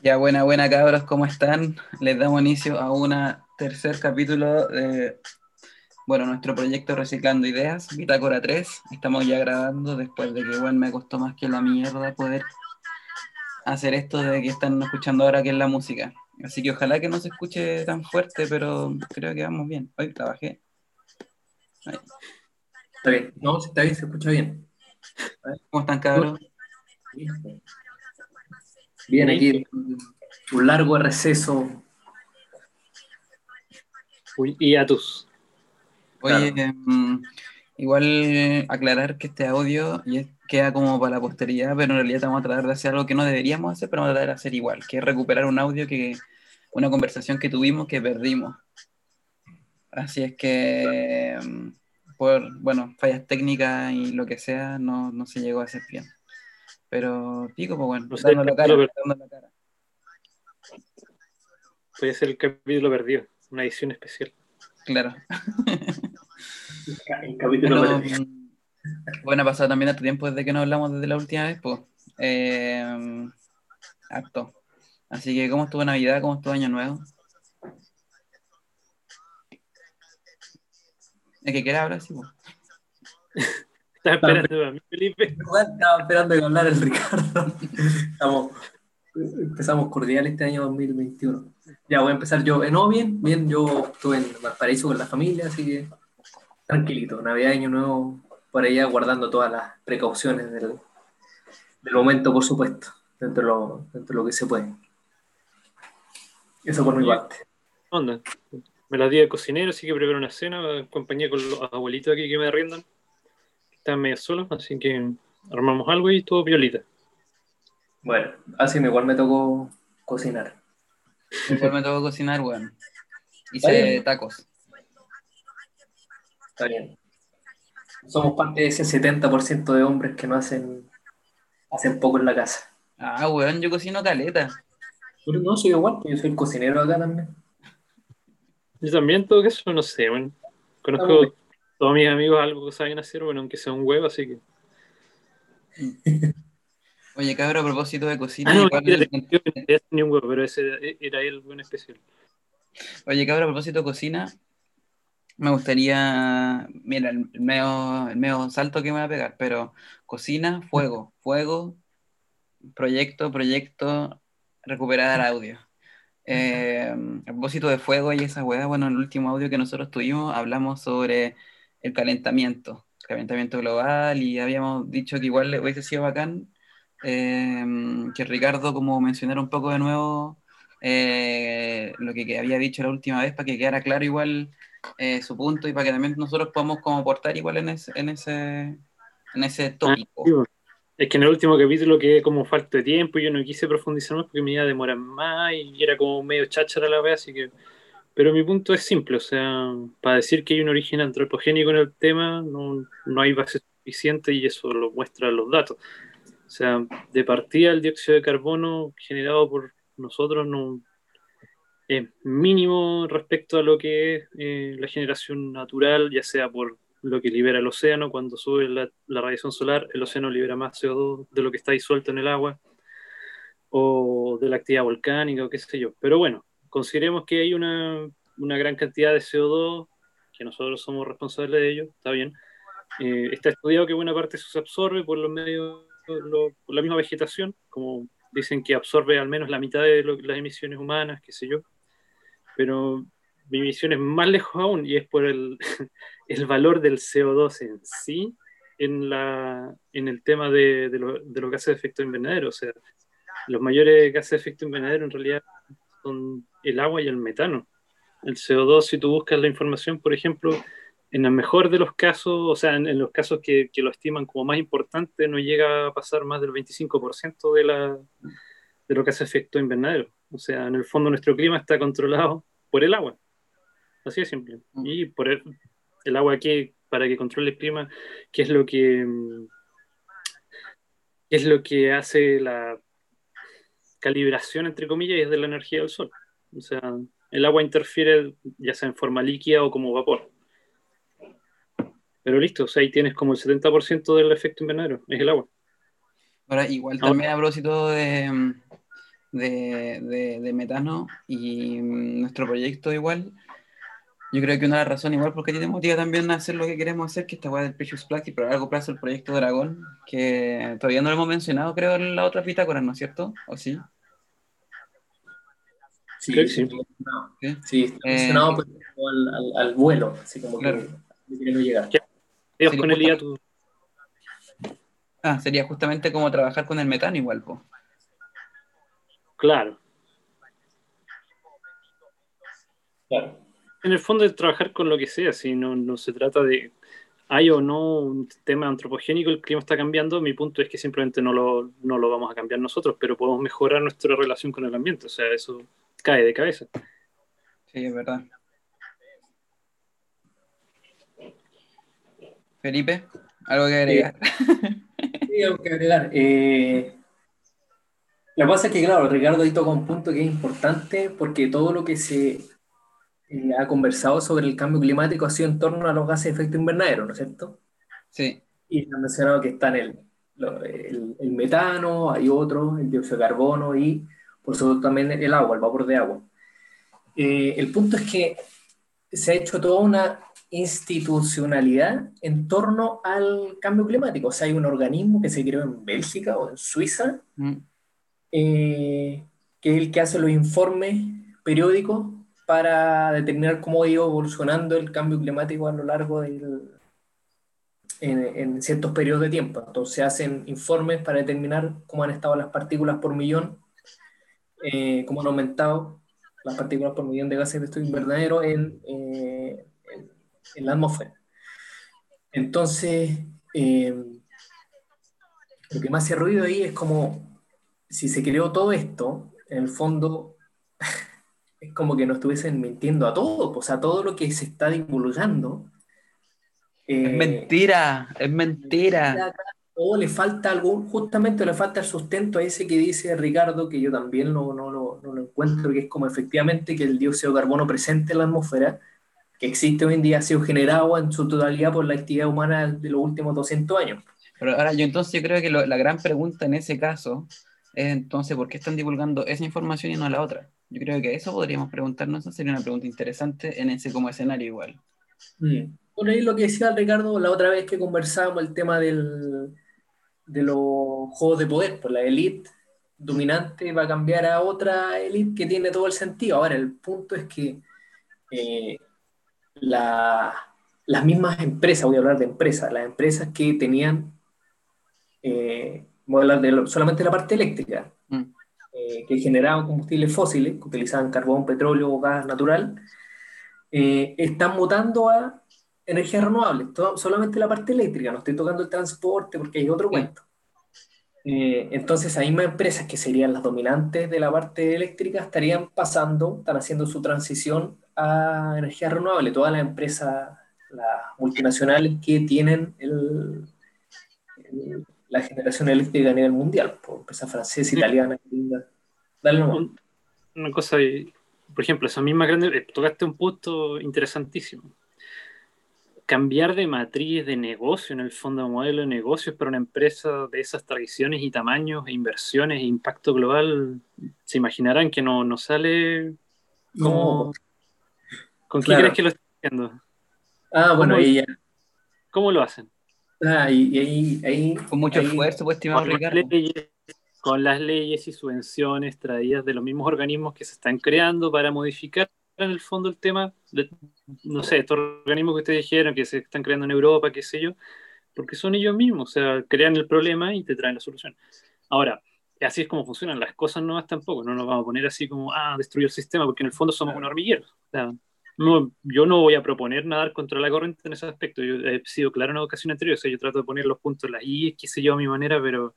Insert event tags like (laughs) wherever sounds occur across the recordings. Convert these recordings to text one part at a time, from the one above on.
Ya, buena, buena cabros, ¿cómo están? Les damos inicio a un tercer capítulo de, bueno, nuestro proyecto Reciclando Ideas, Bitácora 3. Estamos ya grabando después de que, bueno, me costó más que la mierda poder hacer esto de que están escuchando ahora, que es la música. Así que ojalá que no se escuche tan fuerte, pero creo que vamos bien. Hoy trabajé. Está bien, no, está bien, se escucha bien. ¿Cómo están, cabros? Bien, aquí un largo receso. y a tus. Oye, em, igual aclarar que este audio queda como para la posteridad, pero en realidad vamos a tratar de hacer algo que no deberíamos hacer, pero vamos a tratar de hacer igual, que es recuperar un audio que, una conversación que tuvimos que perdimos. Así es que em, por, bueno, fallas técnicas y lo que sea, no, no se llegó a hacer bien. Pero pico, pues bueno, dando la cara, dando la cara. Puede ser el capítulo perdido, una edición especial. Claro. el capítulo bueno, perdido. Bueno, ha pasado también este tiempo desde que nos hablamos desde la última vez, pues. Eh, acto. Así que, ¿cómo estuvo Navidad? ¿Cómo estuvo Año Nuevo? ¿El que quiera ahora sí, pues. (laughs) Estaba esperando a mí, Felipe. (laughs) Estaba esperando que hablar el Ricardo. Estamos, empezamos cordial este año 2021. Ya voy a empezar yo. Eh, no, bien, bien. Yo estuve en Valparaíso con la familia, así que tranquilito. Navidad, Año Nuevo, por allá guardando todas las precauciones del, del momento, por supuesto, dentro de, lo, dentro de lo que se puede. Eso por mi parte. Onda. Me la di de cocinero, así que preparo una cena, acompañé con los abuelitos aquí que me arriendan están medio solos, así que armamos algo y todo violita. Bueno, así igual me tocó cocinar. Igual me tocó cocinar, bueno. Hice tacos. Está bien. Somos parte de ese 70% de hombres que no hacen, hacen poco en la casa. Ah, weón, yo cocino caleta. Pero no, soy igual, yo soy el cocinero acá también. Yo también, todo eso, no sé, bueno. Conozco todos mis amigos algo saben hacer, bueno, aunque sea un huevo, así que. (laughs) Oye, cabrón, a propósito de cocina. Ah, no, ni un huevo, pero ese era el buen especial. Oye, cabrón, a propósito de cocina, me gustaría. Mira, el medio, el medio salto que me va a pegar, pero cocina, fuego, fuego, proyecto, proyecto, recuperar audio. Eh, a propósito de fuego y esa hueá, bueno, en el último audio que nosotros tuvimos hablamos sobre el calentamiento, el calentamiento global, y habíamos dicho que igual hubiese sido bacán eh, que Ricardo como mencionara un poco de nuevo eh, lo que, había dicho la última vez para que quedara claro igual eh, su punto y para que también nosotros podamos como aportar igual en ese, en ese, en ese tópico. Ah, es que en el último capítulo quedé como falta de tiempo y yo no quise profundizar más porque me iba a demorar más y era como medio cháchara la vez, así que pero mi punto es simple, o sea, para decir que hay un origen antropogénico en el tema, no, no hay base suficiente y eso lo muestran los datos. O sea, de partida el dióxido de carbono generado por nosotros no es mínimo respecto a lo que es eh, la generación natural, ya sea por lo que libera el océano, cuando sube la, la, radiación solar, el océano libera más CO2 de lo que está disuelto en el agua, o de la actividad volcánica, o qué sé yo. Pero bueno, consideremos que hay una, una, gran cantidad de CO2, que nosotros somos responsables de ello, está bien. Eh, está estudiado que buena parte se absorbe por los medios, lo, por la misma vegetación, como dicen que absorbe al menos la mitad de lo, las emisiones humanas, qué sé yo. Pero mi misión es más lejos aún y es por el, (laughs) el valor del CO2 en sí en, la, en el tema de, de, lo, de los gases de efecto invernadero. O sea, los mayores gases de efecto invernadero en realidad el agua y el metano. El CO2, si tú buscas la información, por ejemplo, en el mejor de los casos, o sea, en, los casos que, que, lo estiman como más importante, no llega a pasar más del 25% de, la, de lo que hace efecto invernadero. O sea, en el fondo nuestro clima está controlado por el agua. Así de simple. Mm. Y por el, el agua que, para que controle el clima, ¿qué es lo que, qué es lo que hace la calibración, entre comillas, es de la energía del sol. O sea, el agua interfiere ya sea en forma líquida o como vapor. Pero listo, o sea, ahí tienes como el 70% del efecto invernadero, es el agua. Ahora, igual también a propósito de, de, de- de metano y mm, nuestro proyecto igual. Yo creo que una de las razones igual porque a ti te motiva también a hacer lo que queremos hacer, que esta weá del Precious Plastic, pero a largo plazo el proyecto Dragón, que todavía no lo hemos mencionado, creo, en la otra bitácora, ¿no es cierto? ¿O sí? Sí, Creo que sí. no. ¿Sí? Sí, está Eh, mencionado pues, como al, al- al vuelo, así como Claro. que que no llegar. Dios con el. Ah, sería justamente como trabajar con el metano igual, po. Claro. Claro. En el fondo es trabajar con lo que sea, si no, no se trata de hay o no un tema antropogénico, el clima está cambiando, mi punto es que simplemente no lo, no lo vamos a cambiar nosotros, pero podemos mejorar nuestra relación con el ambiente, o sea, eso cae de cabeza. Sí, es verdad. Felipe, ¿algo que agregar? Sí, algo que agregar. Eh, lo que pasa es que, claro, Ricardo ahí toca un punto que es importante porque todo lo que se eh, ha conversado sobre el cambio climático ha sido en torno a los gases de efecto invernadero, ¿no es cierto? Sí, Y se ha mencionado que están el, el, el metano, hay otros, el dióxido de carbono y, por supuesto, también el agua, el vapor de agua. Eh, el punto es que se ha hecho toda una institucionalidad en torno al cambio climático. O sea, hay un organismo que se creó en Bélgica o en Suiza, mm, eh, que es el que hace los informes periódicos para determinar cómo ha ido evolucionando el cambio climático a lo largo del, en, en ciertos periodos de tiempo. Entonces hacen informes para determinar cómo han estado las partículas por millón, eh, cómo han aumentado las partículas por millón de gases de efecto invernadero en, eh, en, en la atmósfera. Entonces, eh, lo que me hace ruido ahí es como si se creó todo esto, en el fondo es como que nos estuviesen mintiendo a todos, o sea, todo lo que se está divulgando. Es eh, mentira, es mentira. o le falta algún, justamente le falta el sustento a ese que dice Ricardo, que yo también no, no, lo- no lo encuentro, que es como efectivamente que el dióxido de carbono presente en la atmósfera, que existe hoy en día, ha sido generado en su totalidad por la actividad humana de los últimos 200 años. Pero ahora yo entonces yo creo que lo- la gran pregunta en ese caso es entonces por qué están divulgando esa información y no la otra. Yo creo que eso podríamos preguntarnos, esa sería una pregunta interesante en ese como escenario igual. Mm. Por ahí lo que decía Ricardo la otra vez que conversábamos, el tema del, de los juegos de poder, pues la élite dominante va a cambiar a otra élite que tiene todo el sentido. Ahora, el punto es que eh, la- las mismas empresas, voy a hablar de empresas, las empresas que tenían, eh, voy a hablar de lo- solamente la parte eléctrica. Eh, que generaban combustibles fósiles, que utilizaban carbón, petróleo o gas natural, eh, están mutando a energías renovables, todo- solamente la parte eléctrica, no estoy tocando el transporte porque hay otro cuento. Eh, entonces, las mismas empresas que serían las dominantes de la parte eléctrica estarían pasando, están haciendo su transición a energías renovables. Todas las empresas, las multinacionales que tienen el- el- la generación eléctrica a nivel mundial, por empresas francesas, italianas, gringas. Dale nomás. Una cosa, y, por ejemplo, esa misma grande, eh, tocaste un punto interesantísimo. Cambiar de matriz de negocio, en el fondo, de modelo de negocios para una empresa de esas tradiciones y tamaños, e inversiones e impacto global, se imaginarán que no, no sale como... No. ¿Con Claro. crees que lo están haciendo? Ah, bueno, ahí ya. ¿Cómo lo hacen? Ah, y, y ahí, ahí, Con mucho ahí- esfuerzo, pues, estimado Ricardo. leyes, con las leyes y subvenciones traídas de los mismos organismos que se están creando para modificar en el fondo el tema, de, no sé, estos organismos que ustedes dijeron que se están creando en Europa, qué sé yo, porque son ellos mismos, o sea, crean el problema y te traen la solución. Ahora, así es como funcionan las cosas nuevas tampoco, no nos vamos a poner así como, ah, destruir el sistema, porque en el fondo somos un hormiguero. O sea, no, yo no voy a proponer nadar contra la corriente en ese aspecto. Yo he sido claro en la ocasión anterior, o sea, yo trato de poner los puntos, las I, qué sé yo, a mi manera, pero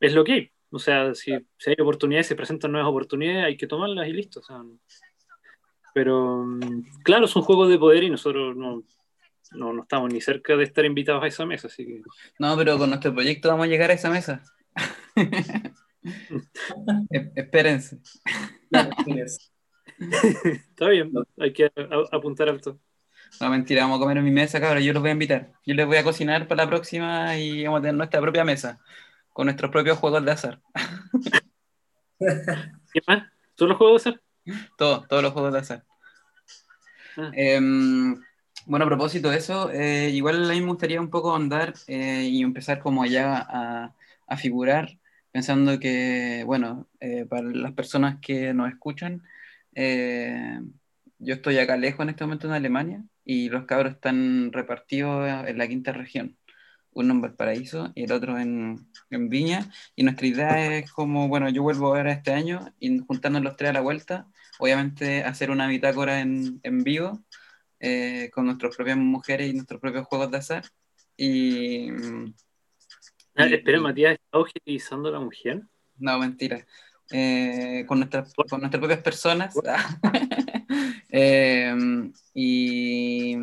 es lo que hay. O sea, si, si hay oportunidades, se presentan nuevas oportunidades, hay que tomarlas y listo. o sea, pero, mm, claro, es un juego de poder y nosotros no, no, no estamos ni cerca de estar invitados a esa mesa, así que No, pero con nuestro proyecto vamos a llegar a esa mesa. (laughs) E- Espérense. (laughs) Está bien, hay que apuntar alto. No, mentira, vamos a comer en mi mesa, cabrón. Yo los voy a invitar. Yo les voy a cocinar para la próxima y vamos a tener nuestra propia mesa con nuestros propios juegos de azar. (laughs) ¿Qué más? ¿Solo juegos de azar? Todo, todos los juegos de azar. Ah. Em, bueno, a propósito de eso, eh, igual a mí me gustaría un poco andar eh, y empezar como ya a, a figurar, pensando que, bueno, eh, para las personas que nos escuchan, yo estoy acá lejos en este momento en Alemania y los cabros están repartidos en la quinta región. Uno en Valparaíso y el otro en, en Viña. Y nuestra idea es como, bueno, yo vuelvo a ver este año y juntarnos los tres a la vuelta, obviamente hacer una bitácora en, en vivo eh, con nuestras propias mujeres y nuestros propios juegos de azar. Y. Ah, espera, y- Matías, ¿está objetivizando a la mujer? No, mentira. Eh, con, nuestras, con nuestras propias personas. (laughs) Eh, y,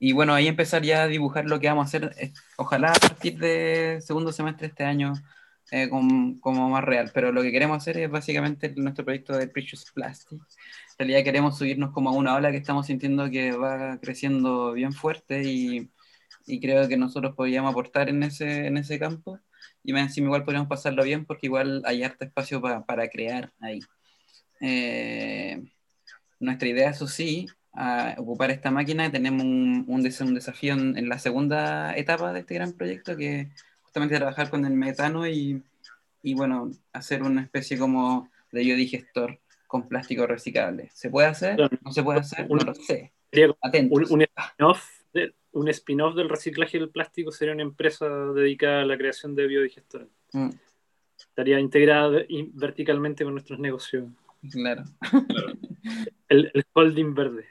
y bueno, ahí empezar ya a dibujar lo que vamos a hacer. eh, Ojalá a partir de segundo semestre de este año eh, con- como más real. Pero lo que queremos hacer es básicamente nuestro proyecto de Precious Plastic. En realidad queremos subirnos como a una ola que estamos sintiendo que va creciendo bien fuerte y, y creo que nosotros podríamos aportar en ese, en ese campo. Y más encima igual podríamos pasarlo bien porque igual hay harto espacio pa- para crear ahí. Eh, nuestra idea, eso sí, a ocupar esta máquina, tenemos un, un, des- un desafío en, en la segunda etapa de este gran proyecto, que es justamente trabajar con el metano y, y bueno, hacer una especie como de biodigestor con plástico reciclable. ¿Se puede hacer? ¿No se puede hacer? No lo sé. Atentos. un, un spin-off un spin-off del reciclaje del plástico sería una empresa dedicada a la creación de biodigestores. Mm, Estaría integrada in- verticalmente con nuestros negocios. claro. El, el holding verde.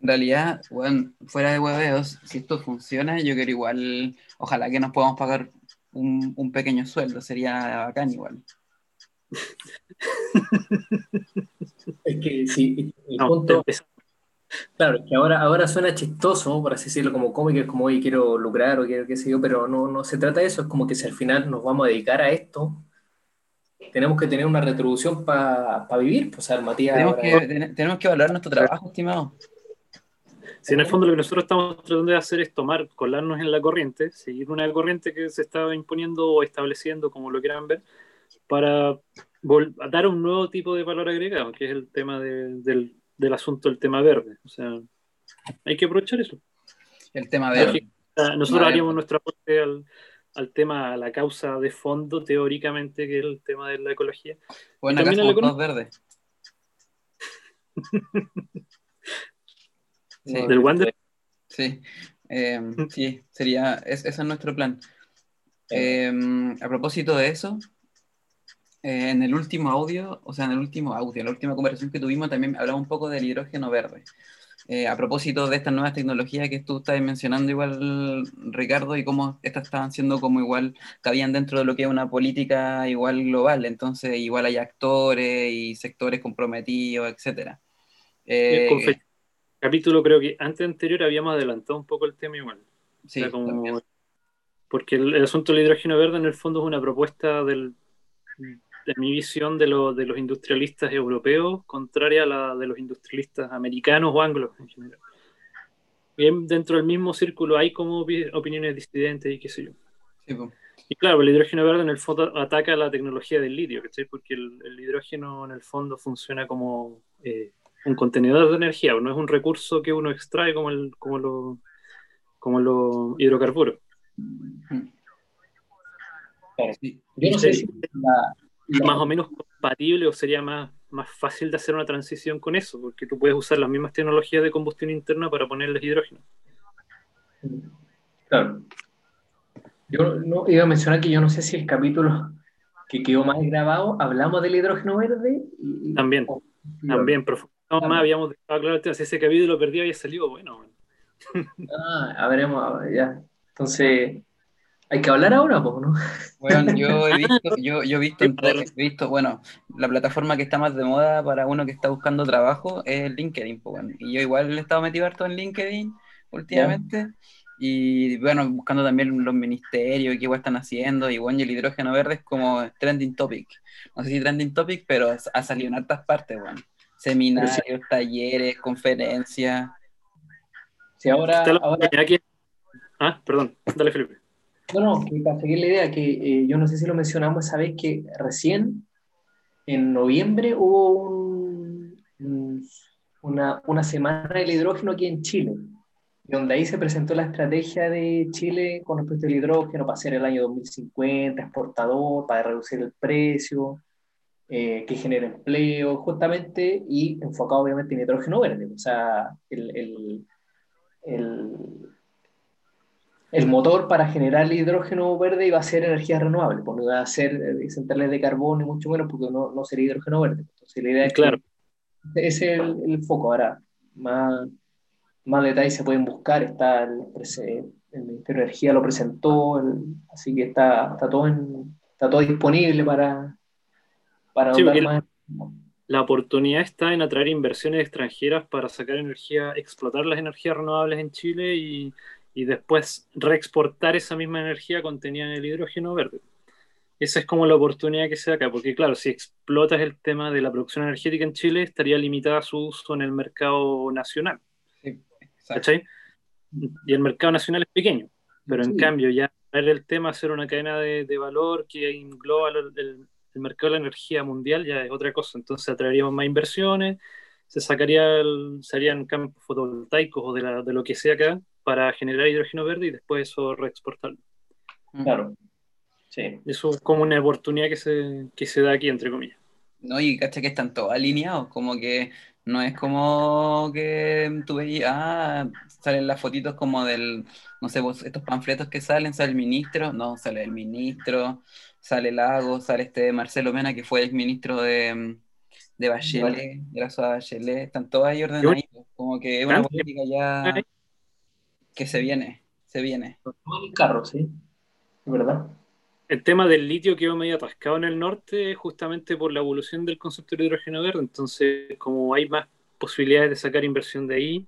En realidad, bueno, fuera de hueveos, si esto funciona, yo quiero igual, ojalá que nos podamos pagar un, un pequeño sueldo, sería bacán igual. (laughs) Es que sí, el No, punto, claro, es que ahora, ahora suena chistoso, por así decirlo, como cómico, es como, oye, quiero lucrar o quiero qué sé yo, pero no, no se trata de eso, es como que si al final nos vamos a dedicar a esto, tenemos que tener una retribución para vivir, pues, o sea, el Matías Tenemos ahora- que, ten- tenemos que valorar nuestro trabajo, estimado. Si en el fondo lo que nosotros estamos tratando de hacer es tomar, colarnos en la corriente, seguir una corriente que se estaba imponiendo o estableciendo, como lo quieran ver, para dar un nuevo tipo de valor agregado, que es el tema de- del, del asunto, el tema verde. O sea, hay que aprovechar eso. El tema verde. Sea, nosotros haríamos nuestro aporte al, al tema, a la causa de fondo, teóricamente, que es el tema de la ecología. Bueno, acá somos todos verdes. (laughs) Sí, Del Wander, sí. Eh, (laughs) sí, sería, es- ese es nuestro plan. Eh, a propósito de eso, eh, en el último audio, o sea, en el último audio, en la última conversación que tuvimos, también hablamos un poco del hidrógeno verde. Eh, a propósito de estas nuevas tecnologías que tú estás mencionando igual, Ricardo, y cómo estas estaban siendo como igual, cabían dentro de lo que es una política igual global, entonces igual hay actores y sectores comprometidos, etcétera. Eh, capítulo creo que antes anterior habíamos adelantado un poco el tema igual. sí, O sea, como- porque el, el asunto del hidrógeno verde en el fondo es una propuesta del, de mi visión de, lo- de los industrialistas europeos, contraria a la de los industrialistas americanos o anglos en general. Bien, dentro del mismo círculo hay como opi- opiniones disidentes y qué sé yo. Sí, po. Y claro, el hidrógeno verde en el fondo ataca la tecnología del litio, ¿cachai? Porque el, el hidrógeno en el fondo funciona como eh, un contenedor de energía, no es un recurso que uno extrae como, el, como, lo, como los hidrocarburos. Sí. Yo no sé si la- la- más o menos compatible o sería más, más fácil de hacer una transición con eso, porque tú puedes usar las mismas tecnologías de combustión interna para ponerles hidrógeno. Claro. Yo no iba a mencionar que yo no sé si el capítulo que quedó más grabado hablamos del hidrógeno verde. y- También, También profundizamos más, habíamos dejado claro si ese capítulo perdido había salido, bueno. Ah, a veremos, ya. Entonces, hay que hablar ahora, ¿no? Bueno, yo (laughs) he visto, yo, yo he visto, en- he visto, bueno, la plataforma que está más de moda para uno que está buscando trabajo es LinkedIn, pues, bueno. Y yo igual he estado metido harto en LinkedIn últimamente. Y bueno, buscando también los ministerios y qué igual están haciendo. Y bueno, y el hidrógeno verde es como trending topic. No sé si trending topic, pero ha salido en hartas partes, bueno. Seminarios, talleres, conferencias. Si ahora, ahora aquí- Ah, perdón, dale Felipe. No, no, para seguir la idea, que eh, yo no sé si lo mencionamos esa vez que recién en noviembre hubo un, un- una, una semana del hidrógeno aquí en Chile, donde ahí se presentó la estrategia de Chile con respecto al hidrógeno para hacer el año 2050, exportador, para reducir el precio, eh, que genere empleo, justamente, y enfocado obviamente en hidrógeno verde. O sea, el, el, el, el motor para generar el hidrógeno verde iba a ser energía renovable, pues no iba a ser eh, centrales de carbón ni mucho menos, porque no, no sería hidrógeno verde. Entonces, la idea es que Claro. ese es el, el foco. Ahora, más, más detalles se pueden buscar. Está el, Ministerio de Energía lo presentó, así que está, está, todo en- está todo disponible para, para Sí, más. La oportunidad está en atraer inversiones extranjeras para sacar energía, explotar las energías renovables en Chile y, y después reexportar esa misma energía contenida en el hidrógeno verde. Esa es como la oportunidad que se da acá, porque claro, si explotas el tema de la producción energética en Chile, estaría limitada su uso en el mercado nacional, Sí. ¿cachai? Y el mercado nacional es pequeño, pero en Sí. cambio ya traer el tema, hacer una cadena de, de valor que engloba el, el- el mercado de la energía mundial ya es otra cosa, entonces atraeríamos más inversiones, se sacaría, el- se harían campos fotovoltaicos o de, la- de lo que sea acá para generar hidrógeno verde y después eso reexportarlo. Claro. Sí. Eso es como una oportunidad que se, que se da aquí, entre comillas. No, y cacha que están todos alineados, como que no es como que tú veías, ah, salen las fotitos como del, no sé, estos panfletos que salen, sale el ministro, no, sale el ministro, sale Lago, sale este Marcelo Mena, que fue el ministro de, de Bachelet, de la ciudad de Bachelet, están todos ahí ordenaditos, como que es una política ya que se viene, se viene. Todo el carro, sí. Es verdad. El tema del litio quedó medio atascado en el norte justamente por la evolución del concepto de hidrógeno verde, entonces como hay más posibilidades de sacar inversión de ahí,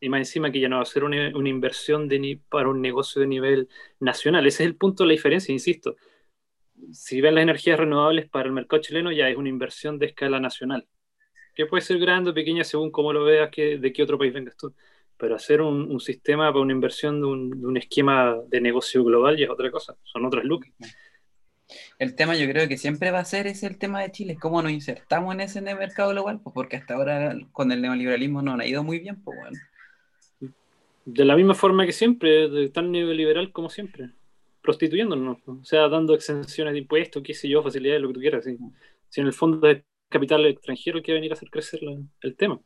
y más encima que ya no va a ser una, una inversión de ni, para un negocio de nivel nacional, ese es el punto de la diferencia, insisto. Si ven las energías renovables para el mercado chileno ya es una inversión de escala nacional, que puede ser grande o pequeña según cómo lo veas que, de qué otro país vengas tú. Pero hacer un, un sistema para una inversión de un, de un esquema de negocio global ya es otra cosa, son otras lucas. El tema yo creo que siempre va a ser ese el tema de Chile, cómo nos insertamos en ese mercado global, pues porque hasta ahora con el neoliberalismo no nos ha ido muy bien, pues bueno. De la misma forma que siempre, de tan neoliberal como siempre, prostituyéndonos, ¿no? o sea, dando exenciones de impuestos, qué sé yo, facilidades, lo que tú quieras. ¿sí? Si en el fondo es capital extranjero que va a venir a hacer crecer la- el tema.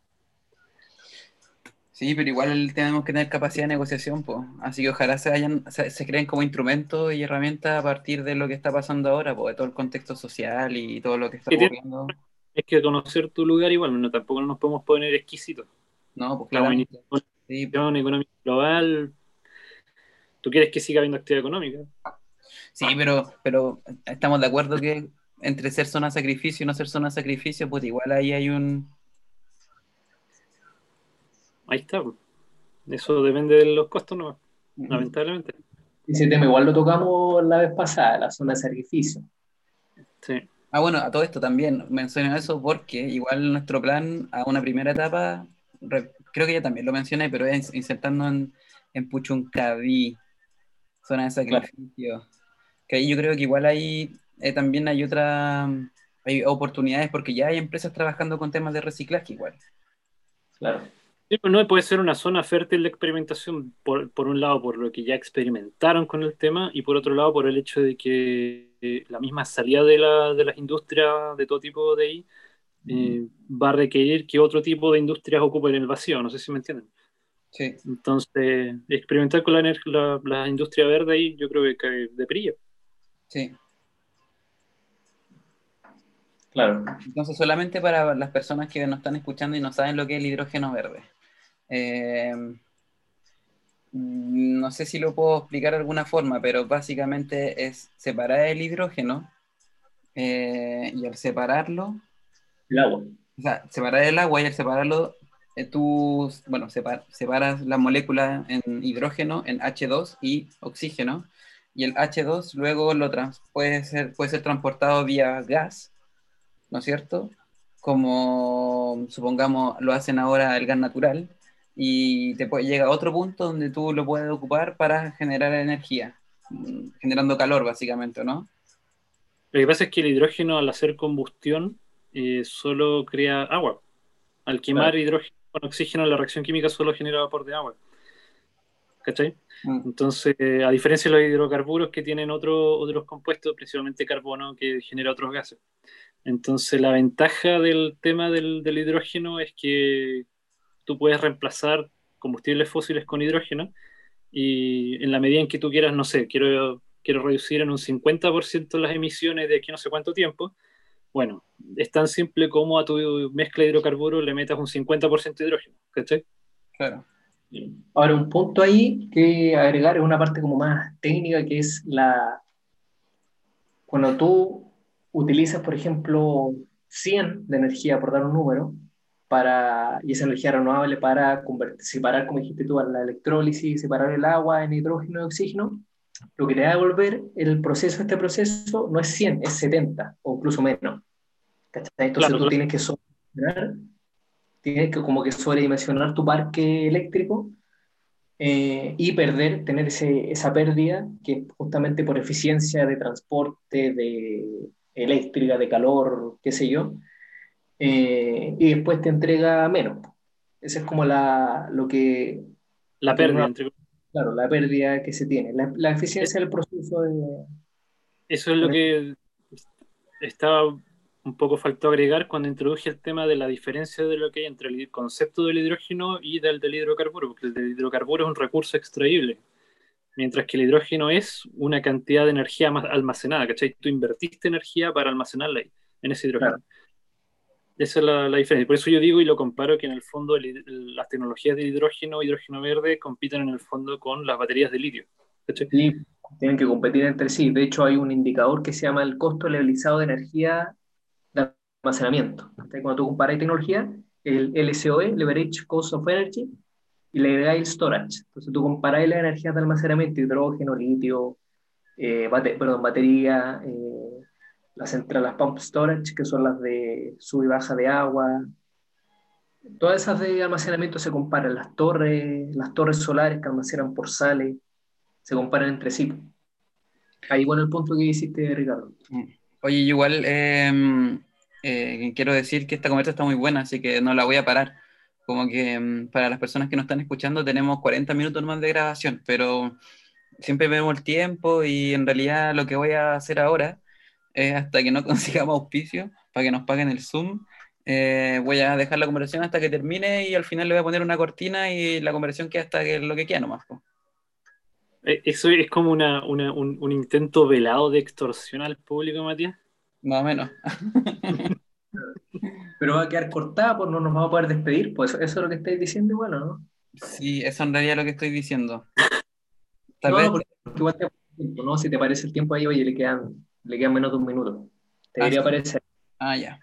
Sí, pero igual tenemos que tener capacidad de negociación, pues. Así que ojalá se vayan, se, se creen como instrumentos y herramientas a partir de lo que está pasando ahora, pues, de todo el contexto social y todo lo que está ocurriendo. Es que conocer tu lugar igual, no, tampoco nos podemos poner exquisitos. No, pues La claramente. Sí, económica global, tú quieres que siga habiendo actividad económica. sí, pero, pero estamos de acuerdo que entre ser zona de sacrificio y no ser zona de sacrificio, pues igual ahí hay un... Ahí está. pues. Eso depende de los costos, no, lamentablemente. Ese tema igual lo tocamos la vez pasada, la zona de sacrificio. Sí. Ah, bueno, a todo esto también menciono eso porque igual nuestro plan a una primera etapa, re- creo que ya también lo mencioné, pero es insertando en, en Puchuncaví, zona de sacrificio. Que ahí yo creo que igual ahí eh, también hay otra, hay oportunidades porque ya hay empresas trabajando con temas de reciclaje igual. Claro. Sí, pues no puede ser una zona fértil de experimentación, por, por un lado por lo que ya experimentaron con el tema y por otro lado por el hecho de que eh, la misma salida de, la, de las industrias de todo tipo de ahí eh, va a requerir que otro tipo de industrias ocupen el vacío, no sé si me entienden. Sí. Entonces, experimentar con la, la, la industria verde ahí yo creo que cae de perilla. Sí. Claro. Entonces, solamente para las personas que nos están escuchando y no saben lo que es el hidrógeno verde. Eh, mm, no sé si lo puedo explicar de alguna forma, pero básicamente es separar el hidrógeno eh, y al separarlo, El agua. o sea, separar el agua y al separarlo, tú, bueno, separ- separas la molécula en hidrógeno, en H2 y oxígeno, y el H2 luego lo trans- puede ser, puede ser transportado vía gas, ¿no es cierto? Como supongamos lo hacen ahora el gas natural, y te puede, llega a otro punto donde tú lo puedes ocupar para generar energía, mm, generando calor básicamente, ¿no? Lo que pasa es que el hidrógeno al hacer combustión eh, solo crea agua. Al quemar hidrógeno con oxígeno, la reacción química solo genera vapor de agua. ¿Cachai? Mm. Entonces, a diferencia de los hidrocarburos que tienen otro- otros compuestos, principalmente carbono, que genera otros gases. Entonces, la ventaja del tema del, del hidrógeno es que tú puedes reemplazar combustibles fósiles con hidrógeno y en la medida en que tú quieras, no sé, quiero, quiero reducir en un 50% las emisiones de aquí no sé cuánto tiempo, bueno, es tan simple como a tu mezcla de hidrocarburos le metas un 50% de hidrógeno, ¿cachai? Claro. Ahora, un punto ahí que agregar es una parte como más técnica, que es la... Cuando tú utilizas, por ejemplo, 100 de energía, por dar un número, para, y esa energía renovable para convertir, separar, como dijiste tú, la electrólisis, separar el agua en hidrógeno y oxígeno, lo que te va a devolver el proceso, este proceso, no es 100, es 70 o incluso menos. ¿Cachai? Entonces Claro, tú claro. tienes que sobredimensionar, tienes que como que sobredimensionar tu parque eléctrico eh, y perder, tener ese, esa pérdida que es justamente por eficiencia de transporte, de eléctrica, de calor, qué sé yo, eh, y después te entrega menos. Esa es como la, lo que, La pérdida, entre claro, la pérdida que se tiene, la, la eficiencia del proceso de... Eso es lo que estaba un poco faltó agregar cuando introduje el tema de la diferencia de lo que hay entre el concepto del hidrógeno y del del hidrocarburo, porque el del hidrocarburo es un recurso extraíble, mientras que el hidrógeno es una cantidad de energía almacenada, ¿cachai? Tú invertiste energía para almacenarla ahí, en ese hidrógeno. Claro. Esa es la, la diferencia. Por eso yo digo y lo comparo que en el fondo el hid- las tecnologías de hidrógeno, hidrógeno verde, compiten en el fondo con las baterías de litio. Sí, tienen que competir entre sí. De hecho, hay un indicador que se llama el costo levelizado de energía de almacenamiento. Cuando tú comparas tecnología, el LCOE, Leverage Cost of Energy, y le agregáis el storage. Entonces, tú comparas las energías de almacenamiento, hidrógeno, litio, eh, bate- perdón, batería, eh, las centrales pump storage, que son las de sub y baja de agua. Todas esas de almacenamiento se comparan. Las torres, las torres solares que almacenan por sales, se comparan entre sí. Ahí bueno el punto que hiciste, Ricardo. Oye, igual eh, eh, quiero decir que esta conversa está muy buena, así que no la voy a parar. Como que mm, para las personas que nos están escuchando tenemos 40 minutos más de grabación, pero siempre vemos el tiempo y en realidad lo que voy a hacer ahora es hasta que no (laughs) consigamos auspicio para que nos paguen el Zoom. eh, voy a dejar la conversación hasta que termine y al final le voy a poner una cortina y la conversación queda hasta que lo que queda nomás. po. Eh, Eso es como una, una- un, un intento velado de extorsión al público, Matías. Más o menos. (laughs) Pero va a quedar cortada, pues no nos vamos a poder despedir. Pues eso, es lo que estáis diciendo, bueno, ¿no? Sí, eso en realidad es lo que estoy diciendo. (laughs) Tal no, vez porque, porque igual te tiempo, ¿no? Si te parece el tiempo ahí, oye, le quedan, le quedan menos de un minuto. Te Ah, debería sí. parecer. Ah, ya.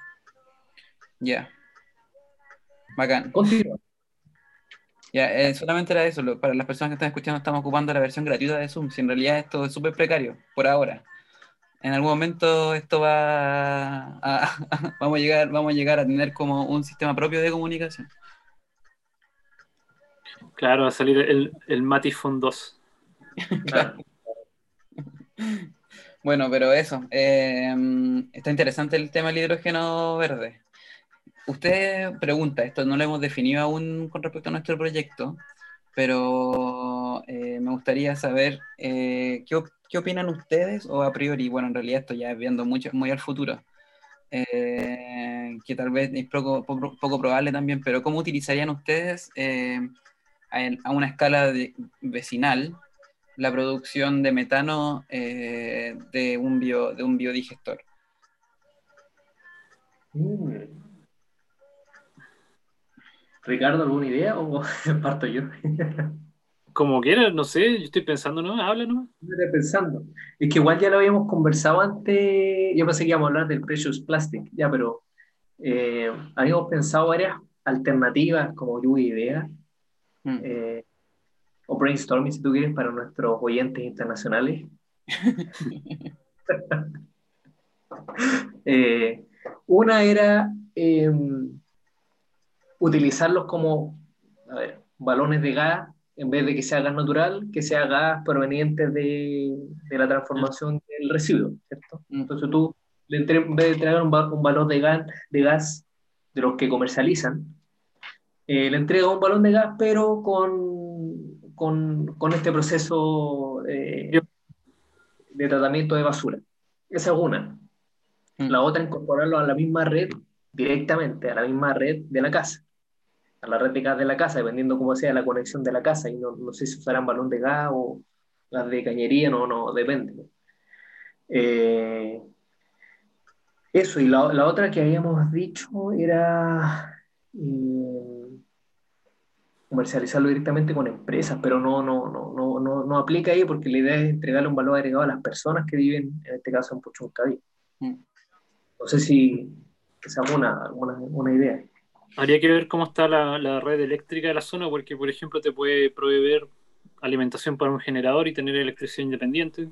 Ya. Bacán. Continúa. Ya, eh, solamente era eso. lo- para las personas que están escuchando, estamos ocupando la versión gratuita de Zoom. Si en realidad esto es súper precario, por ahora. En algún momento esto va a, (laughs) vamos a llegar, vamos a llegar a tener como un sistema propio de comunicación. Claro, va a salir el, el Matifone 2. Claro. (laughs) Bueno, pero eso. eh, está interesante el tema del hidrógeno verde. Usted pregunta, esto no lo hemos definido aún con respecto a nuestro proyecto, pero eh, me gustaría saber eh, ¿qué, qué opinan ustedes o a priori, bueno, en realidad esto ya es viendo mucho, muy al futuro, eh, que tal vez es poco, poco, poco probable también, pero ¿cómo utilizarían ustedes eh, a, a una escala de- vecinal la producción de metano eh, de, un bio, de un biodigestor? Mm. Ricardo, ¿alguna idea o (laughs) parto yo? (laughs) Como quieras, no sé, yo estoy pensando, ¿no? Habla, ¿no? Estoy pensando. Es que igual ya lo habíamos conversado antes, yo pensé que íbamos a hablar del Precious Plastic, ya, pero eh, habíamos pensado varias alternativas como lluvia de ideas, Mm. eh, o brainstorming si tú quieres, para nuestros oyentes internacionales. (laughs) Eh, una era eh, utilizarlos como a ver, balones de gas, en vez de que sea gas natural, que sea gas proveniente de, de la transformación del residuo, ¿cierto? Mm. Entonces tú en vez de entregar un, un balón de gas, de gas de los que comercializan, eh, le entrega un balón de gas, pero con, con, con este proceso eh, de tratamiento de basura. Esa es una. Mm. La otra, incorporarlo a la misma red directamente, a la misma red de la casa, a la red de gas de la casa, dependiendo cómo sea la conexión de la casa. Y no, no sé si usarán balón de gas o gas de cañería, no, no, depende. Eh, eso, y la, la otra que habíamos dicho era eh, comercializarlo directamente con empresas, pero no, no, no, no, no, no aplica ahí porque la idea es entregarle un valor agregado a las personas que viven, en este caso en Puchuncaví. Mm. No sé si esa es una, una, una idea. Habría que ver cómo está la, la red eléctrica de la zona, porque, por ejemplo, te puede proveer alimentación para un generador y tener electricidad independiente.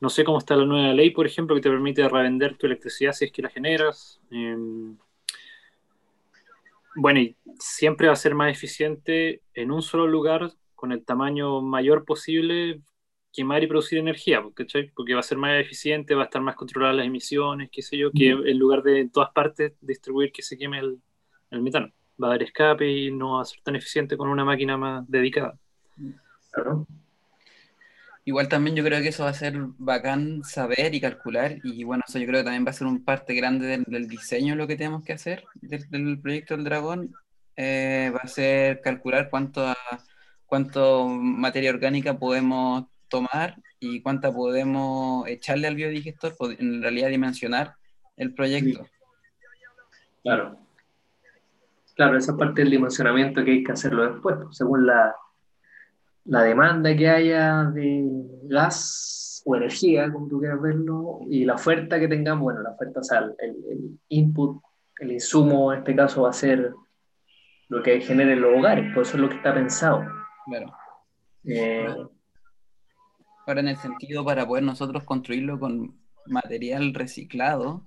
No sé cómo está la nueva ley, por ejemplo, que te permite revender tu electricidad si es que la generas. Eh, bueno, y siempre va a ser más eficiente en un solo lugar, con el tamaño mayor posible, quemar y producir energía, ¿cachai? Porque va a ser más eficiente, va a estar más controladas las emisiones, qué sé yo, que en lugar de en todas partes distribuir que se queme el, el metano. Va a dar escape y no va a ser tan eficiente con una máquina más dedicada. ¿no? Igual también yo creo que eso va a ser bacán saber y calcular, y bueno, eso yo creo que también va a ser un parte grande del, del diseño lo que tenemos que hacer del, del proyecto del dragón, eh, va a ser calcular cuánto, a- cuánto materia orgánica podemos tomar y cuánta podemos echarle al biodigestor, en realidad dimensionar el proyecto. Claro. Claro, esa parte del dimensionamiento que hay que hacerlo después, pues, según la, la demanda que haya de gas o energía, como tú quieras verlo, y la oferta que tengamos, bueno, la oferta, o sea, el, el input, el insumo en este caso va a ser lo que genere en los hogares, por eso es lo que está pensado. Claro. Eh, Ahora, en el sentido para poder nosotros construirlo con material reciclado,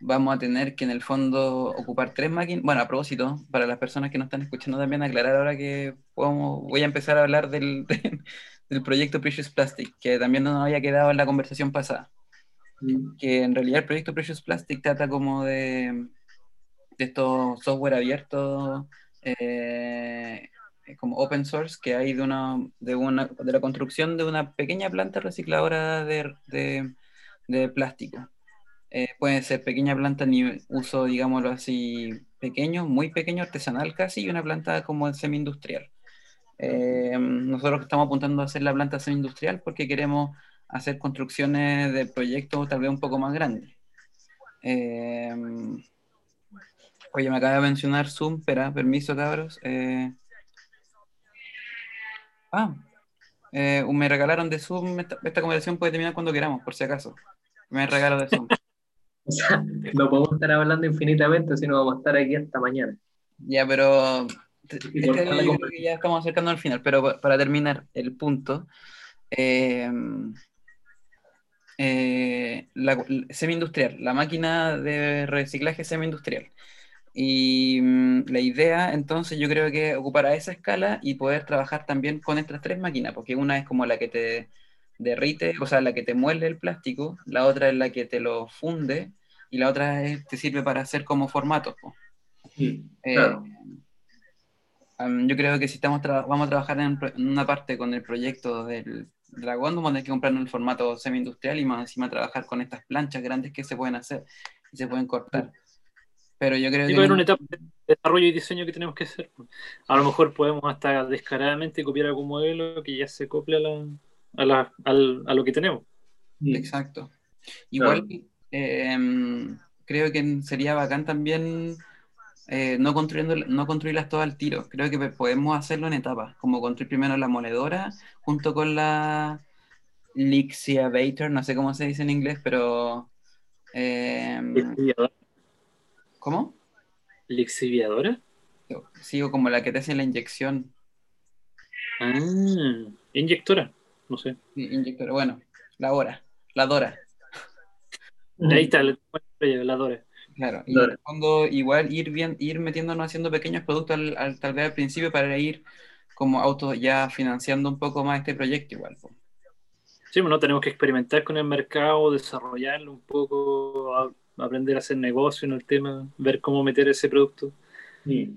vamos a tener que en el fondo ocupar tres máquinas. Bueno, a propósito, para las personas que nos están escuchando también, aclarar ahora que podemos- voy a empezar a hablar del, (laughs) del proyecto Precious Plastic, que también no nos había quedado en la conversación pasada. Que en realidad el proyecto Precious Plastic trata como de, de estos software abiertos, eh, como open source, que hay de, una, de, una, de la construcción de una pequeña planta recicladora de, de, de plástico. Eh, puede ser pequeña planta ni uso, digámoslo así, pequeño, muy pequeño, artesanal casi, y una planta como semi-industrial. Eh, nosotros estamos apuntando a hacer la planta semi-industrial porque queremos hacer construcciones de proyectos tal vez un poco más grandes. Eh, oye, me acaba de mencionar Zoom, espera, permiso cabros. Eh, ah, me regalaron de Zoom, esta, esta conversación puede terminar cuando queramos, por si acaso. Me regalo de Zoom. O sea, no podemos estar hablando infinitamente, sino vamos a estar aquí hasta mañana. Ya, pero Y este yo creo que ya estamos acercando al final, pero pa- para terminar el punto, eh, eh, la, semi-industrial, la máquina de reciclaje semi-industrial. Y mm, la idea, entonces, yo creo que ocupar a esa escala y poder trabajar también con estas tres máquinas, porque una es como la que te derrite, o sea, la que te muele el plástico, la otra es la que te lo funde, y la otra es- te sirve para hacer como formatos. Sí, Eh, claro. Um, yo creo que si estamos vamos a trabajar en, en una parte con el proyecto del dragón, vamos a tener que comprarnos el formato semi-industrial y más encima trabajar con estas planchas grandes que se pueden hacer y se pueden cortar. Pero yo creo Y que... va a haber no- una etapa de desarrollo y diseño que tenemos que hacer. A lo mejor podemos hasta descaradamente copiar algún modelo que ya se acople a, la, a, la- al- a lo que tenemos. Sí. Exacto. Igual eh, creo que sería bacán también eh, no, construyendo, no construirlas todas al tiro. Creo que podemos hacerlo en etapas, como construir primero la moledora junto con la lixiviator, no sé cómo se dice en inglés, pero... eh, ¿Lixiviadora? ¿Cómo? ¿Lixiviadora? Sigo como la que te hace la inyección. Ah, inyectora. No sé. Inyectora, bueno, la hora, la Dora. Ahí está, la, la Dora. Claro, y Dora. en el fondo igual ir bien, ir metiéndonos haciendo pequeños productos al, al- tal vez al principio para ir como auto ya financiando un poco más este proyecto igual. Sí, bueno, tenemos que experimentar con el mercado, desarrollarlo un poco, a- aprender a hacer negocio en el tema, ver cómo meter ese producto. Y,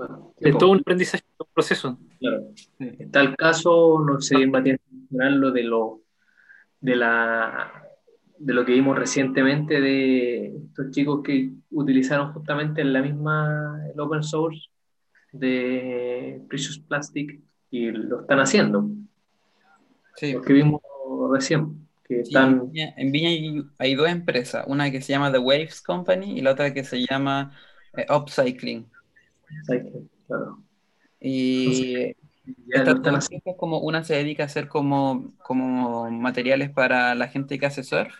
bueno, Es todo un aprendizaje, un proceso. claro. En tal caso, no sé, Matías, lo de lo de la de lo que vimos recientemente de estos chicos que utilizaron justamente la misma el open source de Precious Plastic y lo están haciendo. Sí. Lo que vimos recién, que Sí, están en Viña, en Viña hay, hay dos empresas, una que se llama The Waves Company y la otra que se llama eh, Upcycling. Claro, Y lo estas están haciendo. empresas, como una se dedica a hacer como, como materiales para la gente que hace surf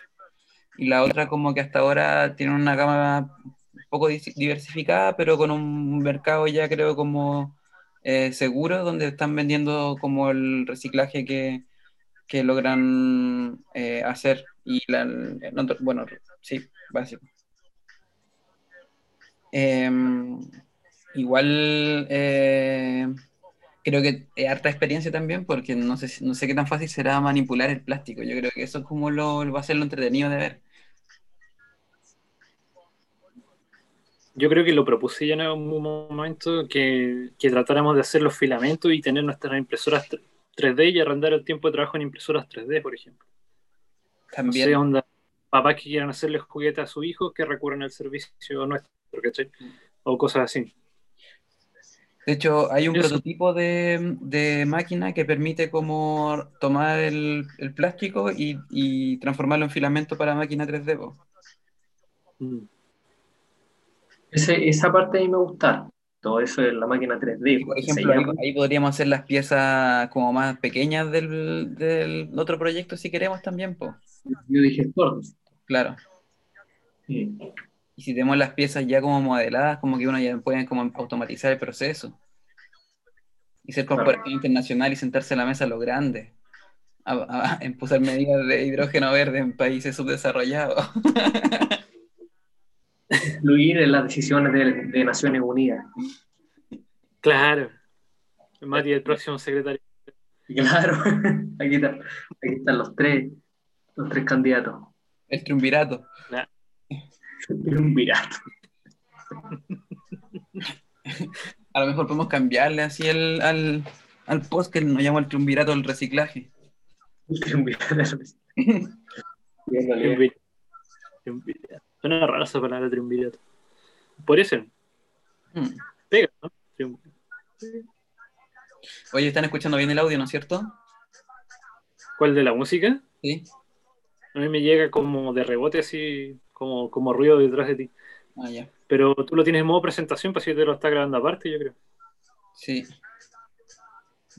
y la otra como que hasta ahora tiene una gama un poco diversificada, pero con un mercado ya creo como eh, seguro, donde están vendiendo como el reciclaje que, que logran eh, hacer. Y la, bueno, sí, básico. Em, igual eh, creo que es harta experiencia también, porque no sé, no sé qué tan fácil será manipular el plástico. Yo creo que eso es como lo, va a ser lo entretenido de ver. Yo creo que lo propuse ya en algún momento que, que tratáramos de hacer los filamentos y tener nuestras impresoras 3D y arrendar el tiempo de trabajo en impresoras 3D, por ejemplo. No También. sé, onda, papás que quieran hacerle juguetes a sus hijos que recurran al servicio nuestro, ¿cachai? O cosas así. De hecho, hay un Eso. prototipo de, de máquina que permite como tomar el, el plástico y, y transformarlo en filamento para máquina 3D. po. Mm. Ese- esa parte a mí me gusta. Todo eso es la máquina 3D. Y, por ejemplo, ahí, podríamos hacer las piezas como más pequeñas del, del otro proyecto si queremos también, po. biodigestor. Claro. Sí. Y si tenemos las piezas ya como modeladas, como que uno ya puede como automatizar el proceso. Y ser Claro. corporación internacional y sentarse a la mesa a lo grande. A, a- a impulsar medidas de hidrógeno verde en países subdesarrollados. (laughs) Influir en las decisiones de, de Naciones Unidas. Claro. Mati, el próximo secretario. (laughs) Claro, aquí, está- aquí están los tres, los tres candidatos. El triunvirato. Un virato. (laughs) A lo mejor podemos cambiarle así el, al, al post que nos llama el triunvirato del reciclaje. Bien. Triunvirato. Triunvirato. Suena rara esa palabra triunvirato. Por eso, Hmm. pega, ¿no? Oye, están escuchando bien el audio, ¿no es cierto? ¿Cuál de la música? Sí. A mí me llega como de rebote, así, como, como ruido detrás de ti. Ah, ya. Pero tú lo tienes en modo presentación, para si te lo está grabando aparte, yo creo. Sí.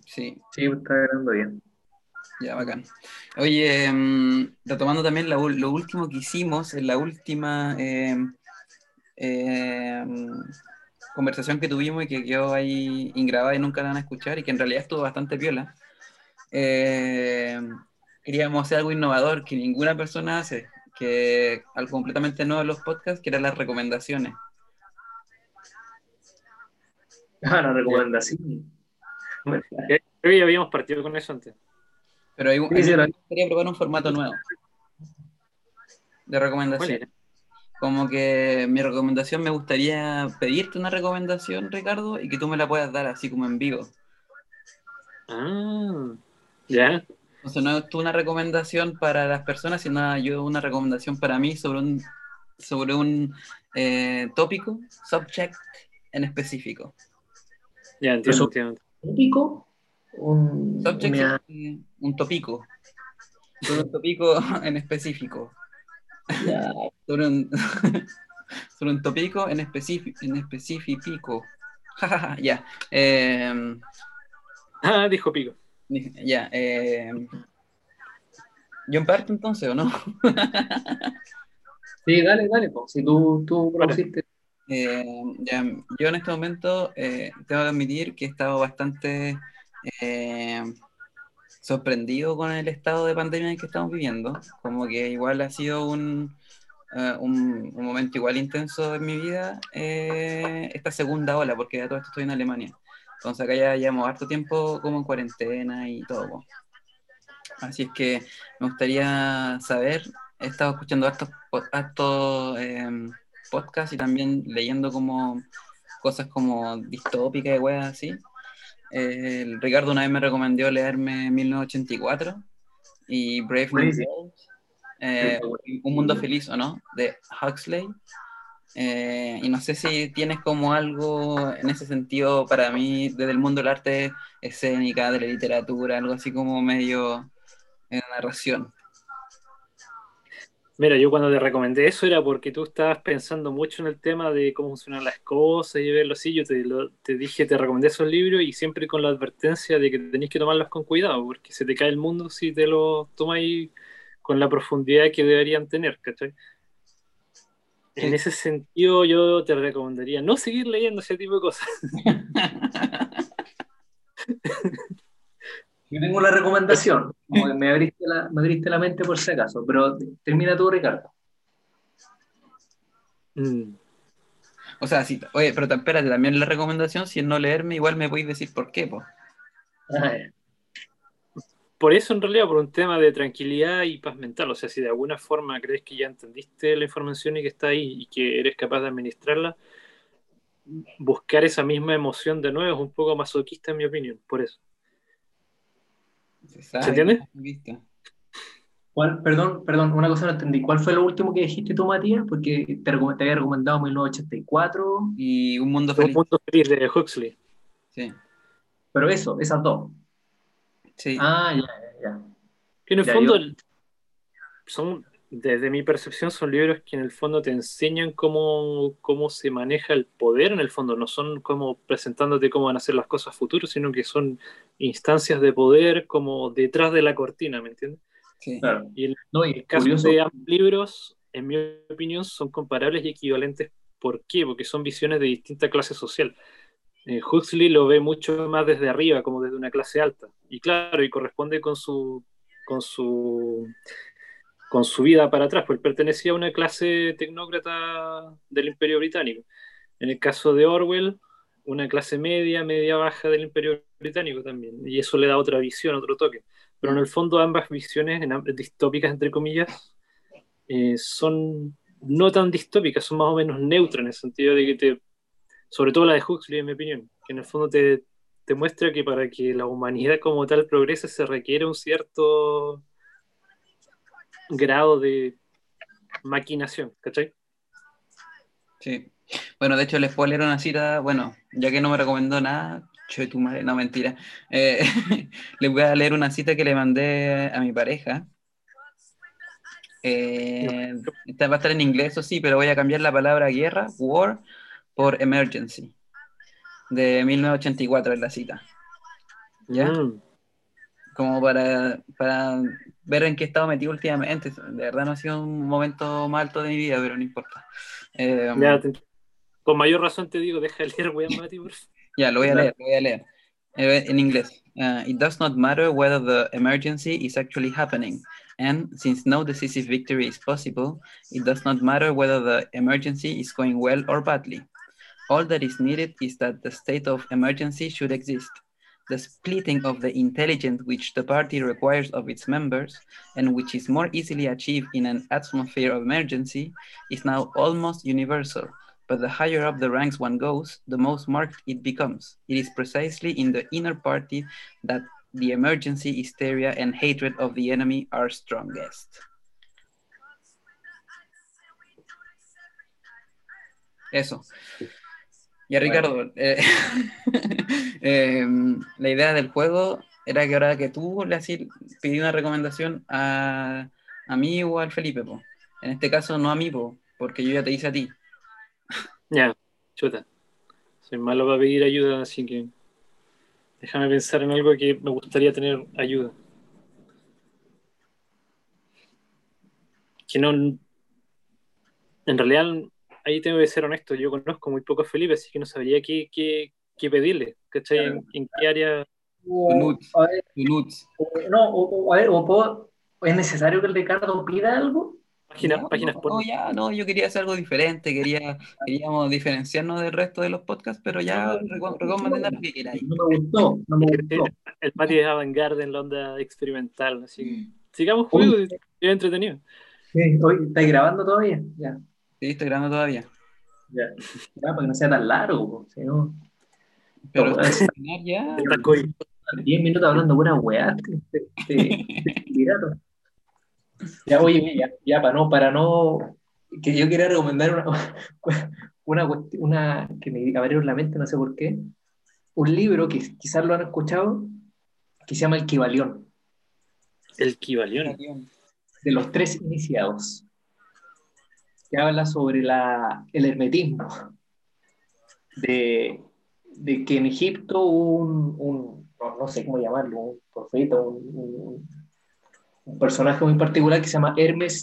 Sí, Sí, está grabando bien. ya, bacán. Oye, mm, retomando también la lo último que hicimos en la última eh, eh, conversación que tuvimos y que quedó ahí ingrabada y nunca la van a escuchar y que en realidad estuvo bastante piola. Eh, queríamos hacer algo innovador que ninguna persona hace, que algo completamente nuevo en los podcasts, que eran las recomendaciones. Ah, la recomendación. Bueno, Creo ya habíamos partido con eso antes. Pero hay un, Sí, sí, a mí era- me gustaría probar un formato nuevo de ¿Cuál recomendación. era? Como que mi recomendación me gustaría pedirte una recomendación, Ricardo, y que tú me la puedas dar así como en vivo. Ah, ya. Entonces no es tú una recomendación para las personas, sino yo una recomendación para mí sobre un, sobre un eh, tópico, subject en específico. Ya, entiendo, entiendo. típico, un, Subject una- un tópico. Sobre un tópico (laughs) en específico. (laughs) Sobre un, (laughs) sobre un tópico en específico. En específico. Ya. Em, Ah, dijo Pico. Ya, eh, parte entonces, ¿o no? (laughs) Sí, dale, dale, po. si tú, tú propusiste. Eh, ya, yo en este momento eh, tengo que admitir que he estado bastante eh, sorprendido con el estado de pandemia en que estamos viviendo. Como que igual ha sido un, eh, un, un momento igual intenso en mi vida eh, esta segunda ola, porque ya todo esto estoy en Alemania. Entonces acá ya llevamos harto tiempo como en cuarentena y todo. Así es que me gustaría saber, he estado escuchando hartos, hartos, em, podcasts y también leyendo como cosas como distópicas y weas así. Eh, el Ricardo una vez me recomendó leerme 1984 y Brave New. World, eh, Un Mundo Feliz o no, de Huxley. Eh, y no sé si tienes como algo en ese sentido para mí, desde el mundo del arte escénica, de la literatura, algo así como medio en narración. Mira, yo cuando te recomendé eso era porque tú estabas pensando mucho en el tema de cómo funcionan las cosas y verlo así. Yo te, lo- te dije, te recomendé esos libros y siempre con la advertencia de que tenés que tomarlos con cuidado, porque se te cae el mundo si te los tomáis con la profundidad que deberían tener, ¿cachai? En ese sentido, yo te recomendaría no seguir leyendo ese tipo de cosas. (laughs) Yo tengo la recomendación, como que me abriste la, me abriste la mente por si acaso, pero termina tú, Ricardo. Mm. O sea, sí, oye, pero espérate, también la recomendación, si es no leerme, igual me podéis decir por qué, po. Por eso, en realidad, por un tema de tranquilidad y paz mental. O sea, si de alguna forma crees que ya entendiste la información y que está ahí y que eres capaz de administrarla, buscar esa misma emoción de nuevo es un poco masoquista, en mi opinión. Por eso. Se sabe, entiende? ¿viste? ¿Cuál- perdón, perdón, una cosa no entendí. ¿Cuál fue lo último que dijiste tú, Matías? Porque te, te había recomendado 1984, Y un mundo Un feliz. mundo feliz de Huxley. Sí, pero eso, esas dos. Sí. Ah, ya, ya, ya. Que en el Ya, fondo yo- son, desde mi percepción, son libros que en el fondo te enseñan cómo, cómo se maneja el poder, en el fondo. No son como presentándote cómo van a ser las cosas futuras, sino que son instancias de poder como detrás de la cortina, ¿me entiendes? sí. Claro. Y el No, y el caso curioso, de ambos libros, en mi opinión, son comparables y equivalentes. ¿Por qué? Porque son visiones de distinta clase social. Eh, Huxley lo ve mucho más desde arriba, como desde una clase alta. Y claro, y corresponde con su, con su, con su vida para atrás, él pertenecía a una clase tecnócrata del Imperio Británico. En el caso de Orwell, una clase media, media baja del Imperio Británico también. Y eso le da otra visión, otro toque. Pero en el fondo ambas visiones, en distópicas entre comillas, eh, son no tan distópicas, son más o menos neutras en el sentido de que te, sobre todo la de Huxley en mi opinión, que en el fondo te, te muestra que para que la humanidad como tal progrese se requiere un cierto grado de maquinación, ¿cachai? Sí. Bueno, de hecho les puedo leer una cita, bueno, ya que no me recomendó nada, che tu madre, no mentira. Eh, (laughs) les voy a leer una cita que le mandé a mi pareja. Eh, esta va a estar en inglés, eso sí, pero voy a cambiar la palabra guerra, war, por emergency. De 1984 es la cita. ¿Ya? Mm. Como para, para ver en qué estado metido últimamente. De verdad no ha sido un momento más alto de mi vida, pero no importa. Eh, Ya, te- con mayor razón te digo, deja de leer, weón, (laughs) Mati. Ya, lo voy a leer, lo voy a leer. Eh, En inglés. Uh, it does not matter whether the emergency is actually happening. And since no decisive victory is possible, it does not matter whether the emergency is going well or badly. All that is needed is that the state of emergency should exist. The splitting of the intelligence which the party requires of its members, and which is more easily achieved in an atmosphere of emergency, is now almost universal but the higher up the ranks one goes, the most marked it becomes. It is precisely in the inner party that the emergency, hysteria, and hatred of the enemy are strongest. Eso. Ya Ricardo, eh, (laughs) em, la idea del juego era que ahora que tú le hacías, pedí una recomendación a, a mí o al Felipe, po. en este caso no a mí, po, porque yo ya te hice a ti. Ya, chuta. Soy malo para pedir ayuda, así que déjame pensar en algo que me gustaría tener ayuda. Que no. En realidad, ahí tengo que ser honesto. Yo conozco muy poco a Felipe, así que no sabría qué, qué, qué pedirle. ¿Cachai? ¿En, en qué área? O- a ver, no, o, a ver, o puedo- ¿es necesario que el Ricardo pida algo? Páginas, Ya, páginas no, no, ya, no, yo quería hacer algo diferente, quería, queríamos diferenciarnos del resto de los podcasts, pero ya reco- recomienda lo que queráis. No me gustó, no me gustó. El Pati es avant-garde en la onda experimental. Así que sigamos juegos, es entretenido. Sí, Hoy, ¿estáis grabando todavía? Ya, Sí, estoy grabando todavía. ya. Ya, para que no sea tan largo, si no. Pero terminar ya, Está COVID. 10 minutos hablando pura weá. Este, este- este pirato. Ya, oye, ya, ya, para no, para no. Que yo quería recomendar una, (laughs) una, una que me abrió la mente, no sé por qué. Un libro que quizás lo han escuchado, que se llama El Kibalión, El Kibalión. de los tres iniciados. Que habla sobre la, el hermetismo. De, de que en Egipto hubo un, un- no, no sé cómo llamarlo, un profeta, un, un- un personaje muy particular que se llama Hermes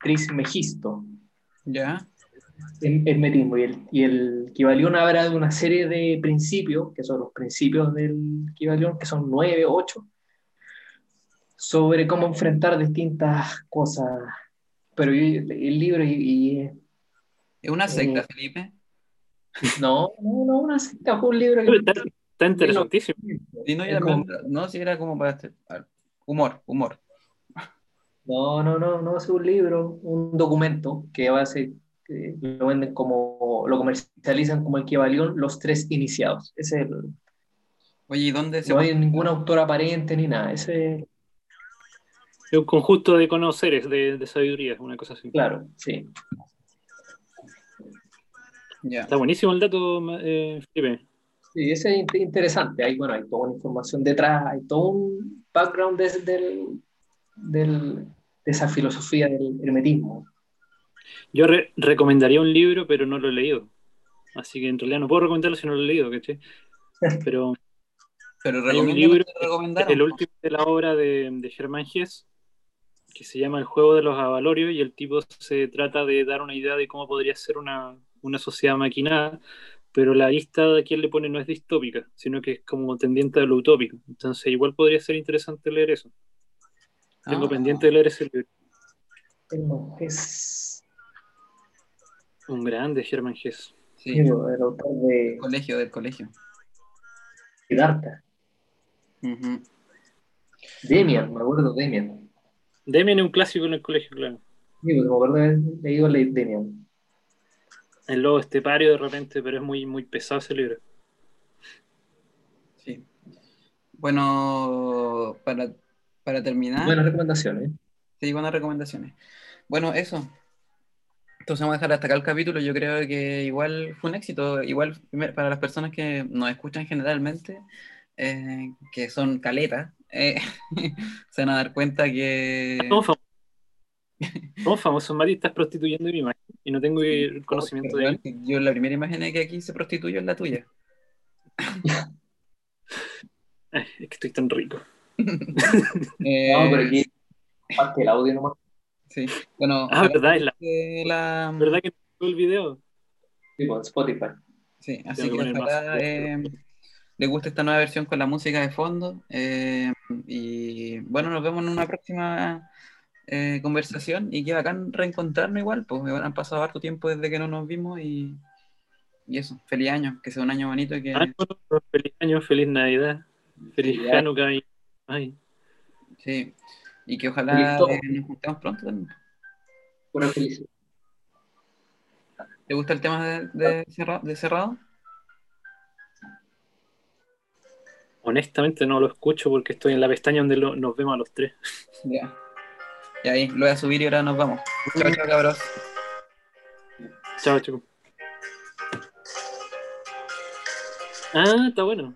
Trismegisto, ya, el hermetismo. Y el, y el Kibalión habla de una serie de principios, que son los principios del Kibalión, que son nueve, ocho, sobre cómo enfrentar distintas cosas. Pero yo- el libro y, y- es una secta, Eh, Felipe. (laughs) no, no, no, una secta, fue un libro que Está, está interesantísimo. Sí, no, como- no, si era como para este, humor, humor. No, no, no, no es un libro, un documento que va a ser, que lo venden como, lo comercializan como el Kibalión, los tres iniciados. Ese es el- Oye, ¿y dónde se no hay ningún autor aparente ni nada. Ese, Es un conjunto de conoceres, de, de sabiduría, una cosa así. claro, sí. Está buenísimo el dato, eh, Felipe. Sí, ese es int- interesante. Hay, bueno, hay toda una información detrás, hay todo un background de, del, del- de esa filosofía del hermetismo. Yo re- recomendaría un libro, pero no lo he leído. Así que en realidad no puedo recomendarlo si no lo he leído, ¿cachai? Pero Pero Hay un recomiendo libro que el po. último de la obra de, de Germán Hess, que se llama El juego de los avalorios, y el tipo se trata de dar una idea de cómo podría ser una, una sociedad maquinada, pero la lista de quien le pone no es distópica, sino que es como tendiente a lo utópico. Entonces igual podría ser interesante leer eso. Tengo Ah, pendiente de leer ese libro. No, es Un grande Germán Hess. Sí, el autor de del colegio, del colegio. Siddhartha. Demian, me acuerdo de Demian. Demian es un clásico en el colegio, claro. Sí, porque me acuerdo de haber leído Le- Demian. El lobo estepario de repente, pero es muy, muy pesado ese libro. Sí. Bueno, para, para terminar, Buenas recomendaciones. sí, buenas recomendaciones. Bueno, eso. Entonces vamos a dejar hasta acá el capítulo. Yo creo que igual fue un éxito. Igual para las personas que nos escuchan generalmente, eh, que son caletas, eh, (laughs) se van a dar cuenta que... Somos famosos. Somos famosos, Mati, estás prostituyendo mi imagen y no tengo el conocimiento de ello. Yo la primera imagen que aquí se prostituyó es la tuya. (laughs) Ay, es que estoy tan rico. (laughs) Eh, No, pero aquí parte el audio nomás. sí. Bueno, Ah, verdad, es la la- verdad que no el video. Sí, con Spotify. Sí, así Tengo que que ojalá eh, les guste esta nueva versión con la música de fondo. eh, y bueno, nos vemos en una próxima eh, conversación. Y qué bacán reencontrarnos igual, pues han pasado harto tiempo desde que no nos vimos y, y eso, feliz año, que sea un año bonito y que Ah, feliz año, feliz Navidad, feliz. Hanukkah. sí, y que ojalá eh, nos juntemos pronto también. Pura felicidad. ¿Te gusta el tema de, de cerra- de cerrado? Honestamente no lo escucho porque estoy en la pestaña donde lo- nos vemos a los tres. Ya. Y ahí lo voy a subir y ahora nos vamos. Chao, chao, cabros. Chao, chicos. Ah, está bueno.